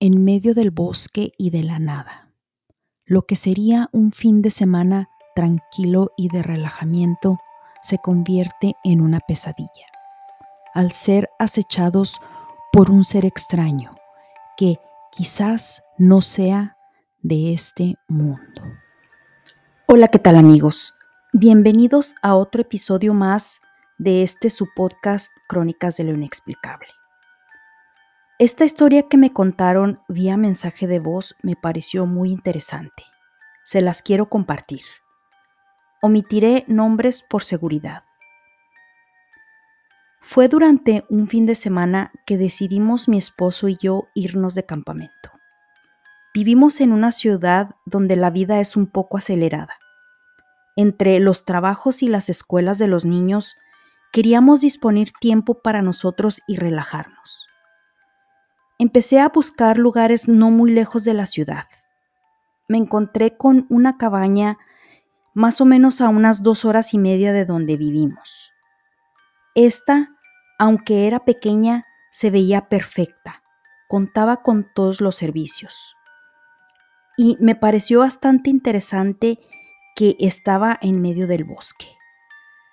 en medio del bosque y de la nada. Lo que sería un fin de semana tranquilo y de relajamiento se convierte en una pesadilla, al ser acechados por un ser extraño que quizás no sea de este mundo. Hola, ¿qué tal amigos? Bienvenidos a otro episodio más de este su podcast Crónicas de lo Inexplicable. Esta historia que me contaron vía mensaje de voz me pareció muy interesante. Se las quiero compartir. Omitiré nombres por seguridad. Fue durante un fin de semana que decidimos mi esposo y yo irnos de campamento. Vivimos en una ciudad donde la vida es un poco acelerada. Entre los trabajos y las escuelas de los niños, queríamos disponer tiempo para nosotros y relajarnos empecé a buscar lugares no muy lejos de la ciudad. Me encontré con una cabaña más o menos a unas dos horas y media de donde vivimos. Esta, aunque era pequeña, se veía perfecta, contaba con todos los servicios. Y me pareció bastante interesante que estaba en medio del bosque,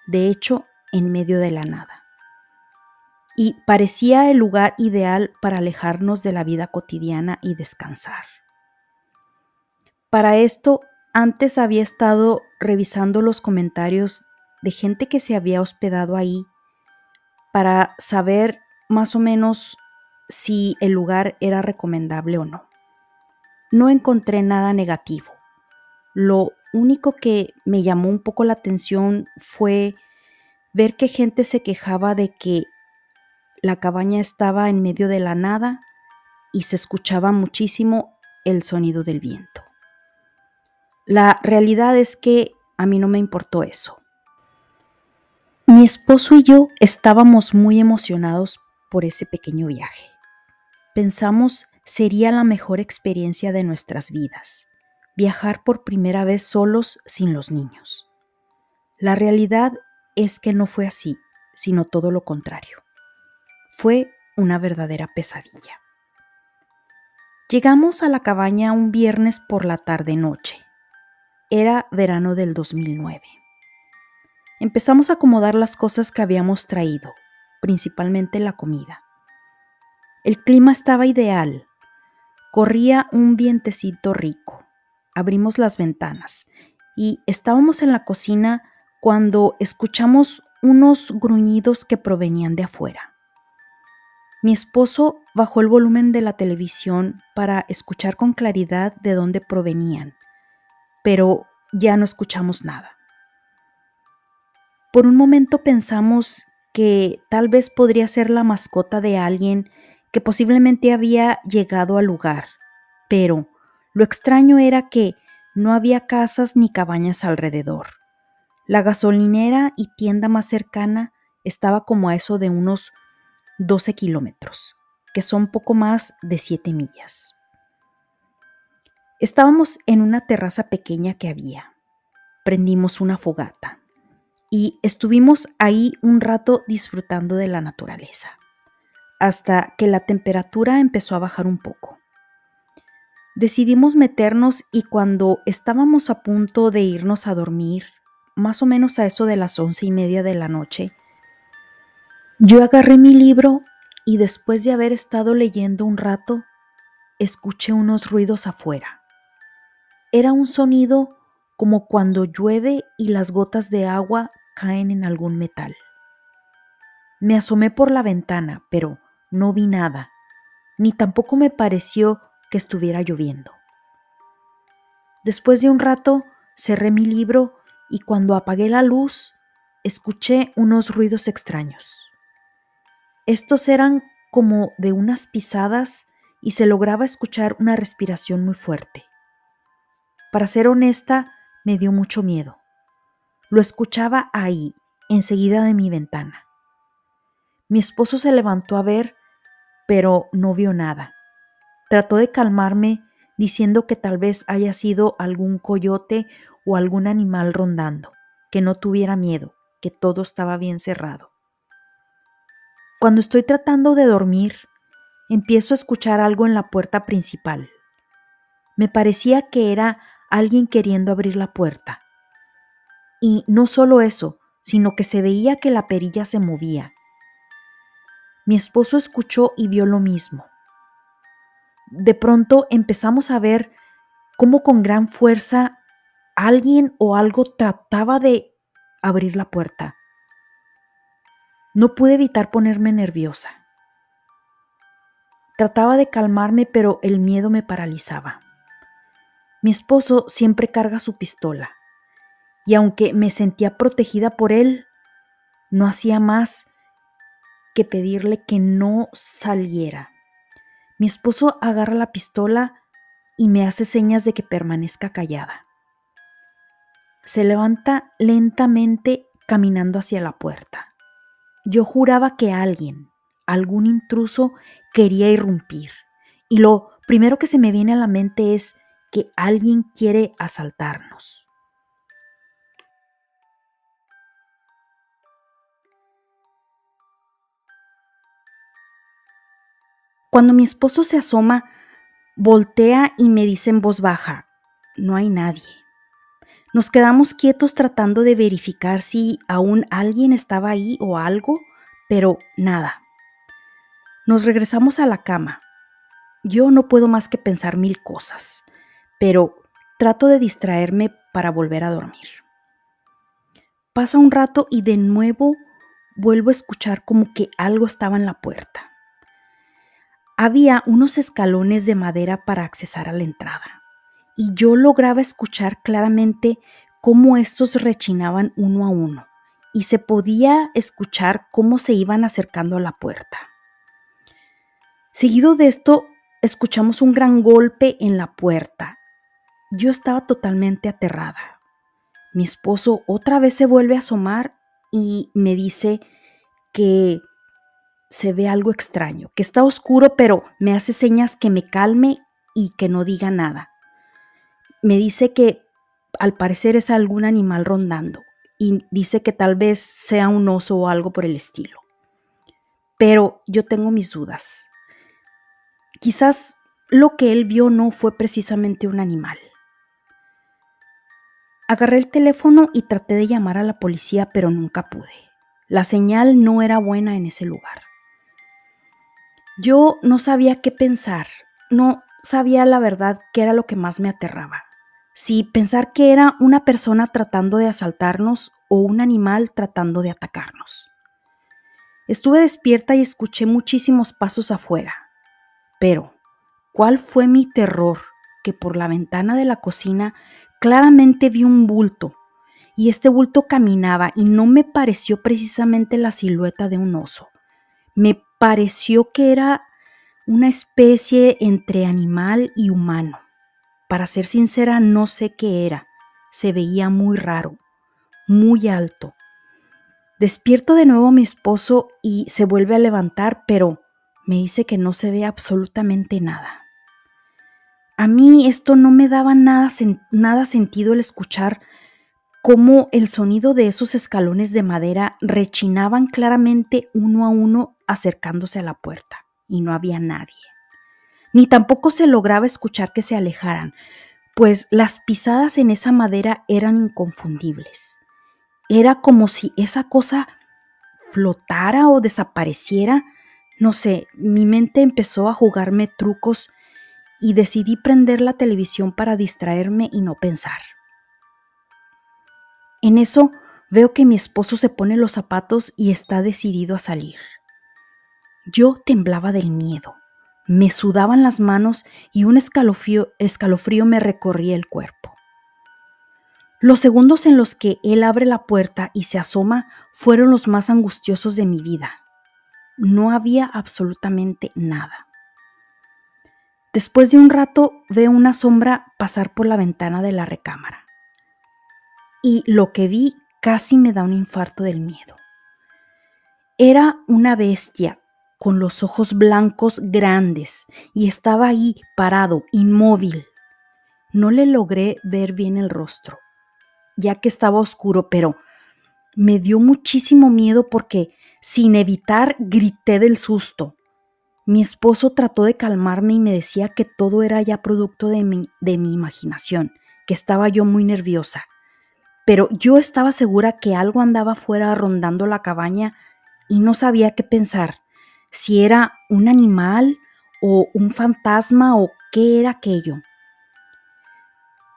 de hecho, en medio de la nada y parecía el lugar ideal para alejarnos de la vida cotidiana y descansar. Para esto, antes había estado revisando los comentarios de gente que se había hospedado ahí para saber más o menos si el lugar era recomendable o no. No encontré nada negativo. Lo único que me llamó un poco la atención fue ver que gente se quejaba de que la cabaña estaba en medio de la nada y se escuchaba muchísimo el sonido del viento. La realidad es que a mí no me importó eso. Mi esposo y yo estábamos muy emocionados por ese pequeño viaje. Pensamos sería la mejor experiencia de nuestras vidas, viajar por primera vez solos sin los niños. La realidad es que no fue así, sino todo lo contrario. Fue una verdadera pesadilla. Llegamos a la cabaña un viernes por la tarde-noche. Era verano del 2009. Empezamos a acomodar las cosas que habíamos traído, principalmente la comida. El clima estaba ideal. Corría un vientecito rico. Abrimos las ventanas y estábamos en la cocina cuando escuchamos unos gruñidos que provenían de afuera. Mi esposo bajó el volumen de la televisión para escuchar con claridad de dónde provenían, pero ya no escuchamos nada. Por un momento pensamos que tal vez podría ser la mascota de alguien que posiblemente había llegado al lugar, pero lo extraño era que no había casas ni cabañas alrededor. La gasolinera y tienda más cercana estaba como a eso de unos 12 kilómetros, que son poco más de 7 millas. Estábamos en una terraza pequeña que había. Prendimos una fogata y estuvimos ahí un rato disfrutando de la naturaleza, hasta que la temperatura empezó a bajar un poco. Decidimos meternos y cuando estábamos a punto de irnos a dormir, más o menos a eso de las once y media de la noche, yo agarré mi libro y después de haber estado leyendo un rato, escuché unos ruidos afuera. Era un sonido como cuando llueve y las gotas de agua caen en algún metal. Me asomé por la ventana, pero no vi nada, ni tampoco me pareció que estuviera lloviendo. Después de un rato, cerré mi libro y cuando apagué la luz, escuché unos ruidos extraños. Estos eran como de unas pisadas y se lograba escuchar una respiración muy fuerte. Para ser honesta, me dio mucho miedo. Lo escuchaba ahí, enseguida de mi ventana. Mi esposo se levantó a ver, pero no vio nada. Trató de calmarme diciendo que tal vez haya sido algún coyote o algún animal rondando, que no tuviera miedo, que todo estaba bien cerrado. Cuando estoy tratando de dormir, empiezo a escuchar algo en la puerta principal. Me parecía que era alguien queriendo abrir la puerta. Y no solo eso, sino que se veía que la perilla se movía. Mi esposo escuchó y vio lo mismo. De pronto empezamos a ver cómo con gran fuerza alguien o algo trataba de abrir la puerta. No pude evitar ponerme nerviosa. Trataba de calmarme, pero el miedo me paralizaba. Mi esposo siempre carga su pistola, y aunque me sentía protegida por él, no hacía más que pedirle que no saliera. Mi esposo agarra la pistola y me hace señas de que permanezca callada. Se levanta lentamente caminando hacia la puerta. Yo juraba que alguien, algún intruso, quería irrumpir. Y lo primero que se me viene a la mente es que alguien quiere asaltarnos. Cuando mi esposo se asoma, voltea y me dice en voz baja, no hay nadie. Nos quedamos quietos tratando de verificar si aún alguien estaba ahí o algo, pero nada. Nos regresamos a la cama. Yo no puedo más que pensar mil cosas, pero trato de distraerme para volver a dormir. Pasa un rato y de nuevo vuelvo a escuchar como que algo estaba en la puerta. Había unos escalones de madera para accesar a la entrada y yo lograba escuchar claramente cómo estos rechinaban uno a uno y se podía escuchar cómo se iban acercando a la puerta. Seguido de esto, escuchamos un gran golpe en la puerta. Yo estaba totalmente aterrada. Mi esposo otra vez se vuelve a asomar y me dice que se ve algo extraño, que está oscuro, pero me hace señas que me calme y que no diga nada me dice que al parecer es algún animal rondando y dice que tal vez sea un oso o algo por el estilo. Pero yo tengo mis dudas. Quizás lo que él vio no fue precisamente un animal. Agarré el teléfono y traté de llamar a la policía, pero nunca pude. La señal no era buena en ese lugar. Yo no sabía qué pensar, no sabía la verdad qué era lo que más me aterraba si pensar que era una persona tratando de asaltarnos o un animal tratando de atacarnos. Estuve despierta y escuché muchísimos pasos afuera, pero ¿cuál fue mi terror? Que por la ventana de la cocina claramente vi un bulto, y este bulto caminaba y no me pareció precisamente la silueta de un oso. Me pareció que era una especie entre animal y humano. Para ser sincera, no sé qué era. Se veía muy raro, muy alto. Despierto de nuevo a mi esposo y se vuelve a levantar, pero me dice que no se ve absolutamente nada. A mí esto no me daba nada, nada sentido el escuchar cómo el sonido de esos escalones de madera rechinaban claramente uno a uno acercándose a la puerta y no había nadie ni tampoco se lograba escuchar que se alejaran, pues las pisadas en esa madera eran inconfundibles. Era como si esa cosa flotara o desapareciera. No sé, mi mente empezó a jugarme trucos y decidí prender la televisión para distraerme y no pensar. En eso veo que mi esposo se pone los zapatos y está decidido a salir. Yo temblaba del miedo. Me sudaban las manos y un escalofrío, me recorría el cuerpo. Los segundos en los que él abre la puerta y se asoma fueron los más angustiosos de mi vida. No había absolutamente nada. Después de un rato veo una sombra pasar por la ventana de la recámara. Y lo que vi casi me da un infarto del miedo. Era una bestia con los ojos blancos grandes y estaba ahí parado, inmóvil. No le logré ver bien el rostro, ya que estaba oscuro, pero me dio muchísimo miedo porque sin evitar grité del susto. Mi esposo trató de calmarme y me decía que todo era ya producto de mi, de mi imaginación, que estaba yo muy nerviosa. Pero yo estaba segura que algo andaba fuera rondando la cabaña y no sabía qué pensar, si era un animal o un fantasma o qué era aquello.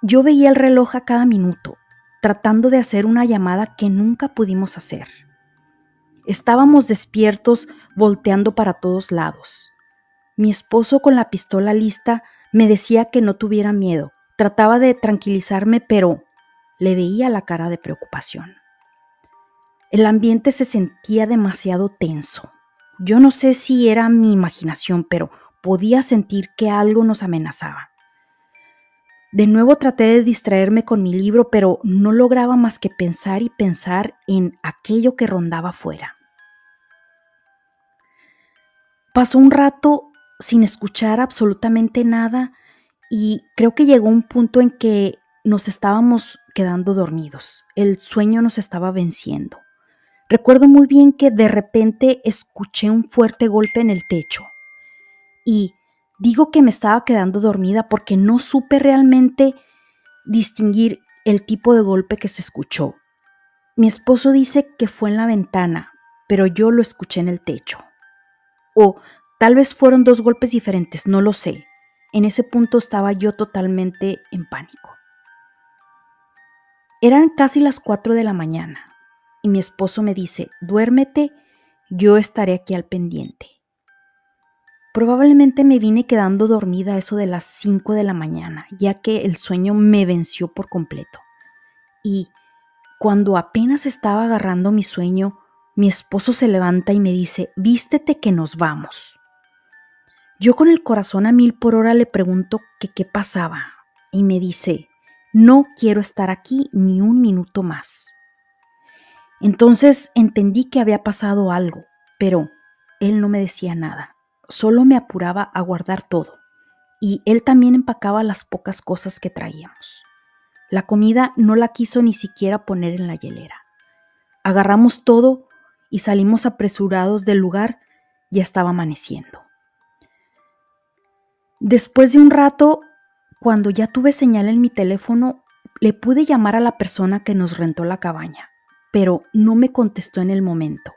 Yo veía el reloj a cada minuto, tratando de hacer una llamada que nunca pudimos hacer. Estábamos despiertos, volteando para todos lados. Mi esposo con la pistola lista me decía que no tuviera miedo. Trataba de tranquilizarme, pero le veía la cara de preocupación. El ambiente se sentía demasiado tenso. Yo no sé si era mi imaginación, pero podía sentir que algo nos amenazaba. De nuevo traté de distraerme con mi libro, pero no lograba más que pensar y pensar en aquello que rondaba fuera. Pasó un rato sin escuchar absolutamente nada y creo que llegó un punto en que nos estábamos quedando dormidos. El sueño nos estaba venciendo. Recuerdo muy bien que de repente escuché un fuerte golpe en el techo y Digo que me estaba quedando dormida porque no supe realmente distinguir el tipo de golpe que se escuchó. Mi esposo dice que fue en la ventana, pero yo lo escuché en el techo. O tal vez fueron dos golpes diferentes, no lo sé. En ese punto estaba yo totalmente en pánico. Eran casi las cuatro de la mañana y mi esposo me dice, duérmete, yo estaré aquí al pendiente. Probablemente me vine quedando dormida eso de las 5 de la mañana, ya que el sueño me venció por completo. Y cuando apenas estaba agarrando mi sueño, mi esposo se levanta y me dice, vístete que nos vamos. Yo con el corazón a mil por hora le pregunto que qué pasaba y me dice, no quiero estar aquí ni un minuto más. Entonces entendí que había pasado algo, pero él no me decía nada solo me apuraba a guardar todo, y él también empacaba las pocas cosas que traíamos. La comida no la quiso ni siquiera poner en la hielera. Agarramos todo y salimos apresurados del lugar, ya estaba amaneciendo. Después de un rato, cuando ya tuve señal en mi teléfono, le pude llamar a la persona que nos rentó la cabaña, pero no me contestó en el momento.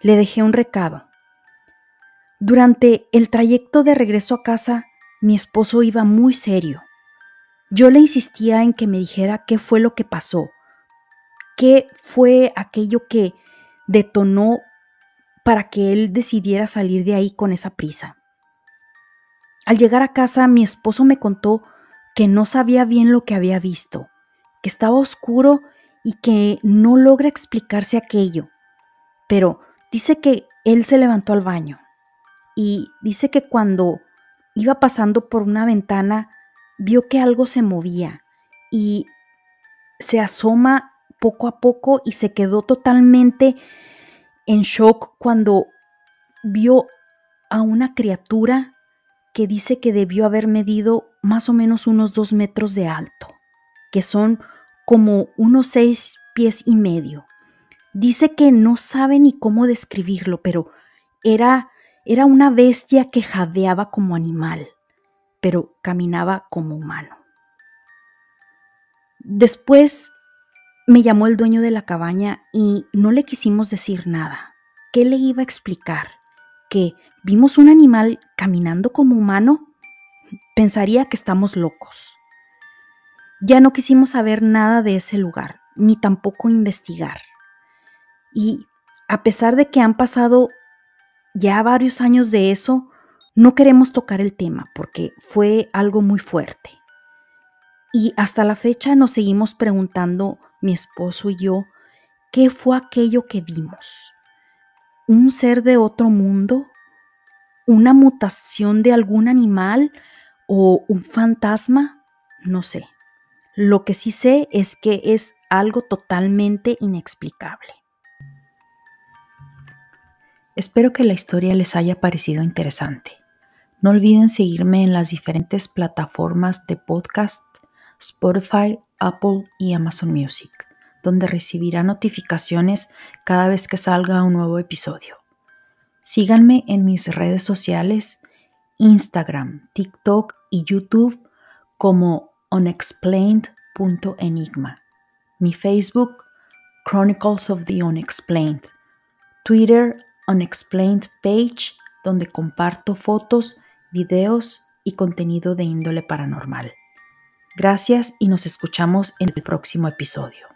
Le dejé un recado durante el trayecto de regreso a casa, mi esposo iba muy serio. Yo le insistía en que me dijera qué fue lo que pasó, qué fue aquello que detonó para que él decidiera salir de ahí con esa prisa. Al llegar a casa, mi esposo me contó que no sabía bien lo que había visto, que estaba oscuro y que no logra explicarse aquello, pero dice que él se levantó al baño, y dice que cuando iba pasando por una ventana vio que algo se movía y se asoma poco a poco y se quedó totalmente en shock cuando vio a una criatura que dice que debió haber medido más o menos unos dos metros de alto, que son como unos seis pies y medio. Dice que no sabe ni cómo describirlo, pero era era una bestia que jadeaba como animal, pero caminaba como humano. Después me llamó el dueño de la cabaña y no le quisimos decir nada. ¿Qué le iba a explicar? ¿Que vimos un animal caminando como humano? Pensaría que estamos locos. Ya no quisimos saber nada de ese lugar, ni tampoco investigar. Y a pesar de que han pasado ya varios años de eso, no queremos tocar el tema porque fue algo muy fuerte. Y hasta la fecha nos seguimos preguntando, mi esposo y yo, ¿qué fue aquello que vimos? ¿Un ser de otro mundo? ¿Una mutación de algún animal? ¿O un fantasma? No sé. Lo que sí sé es que es algo totalmente inexplicable. Espero que la historia les haya parecido interesante. No olviden seguirme en las diferentes plataformas de podcast, Spotify, Apple y Amazon Music, donde recibirá notificaciones cada vez que salga un nuevo episodio. Síganme en mis redes sociales, Instagram, TikTok y YouTube como unexplained.enigma. Mi Facebook, Chronicles of the Unexplained. Twitter, Unexplained Page, donde comparto fotos, videos y contenido de índole paranormal. Gracias y nos escuchamos en el próximo episodio.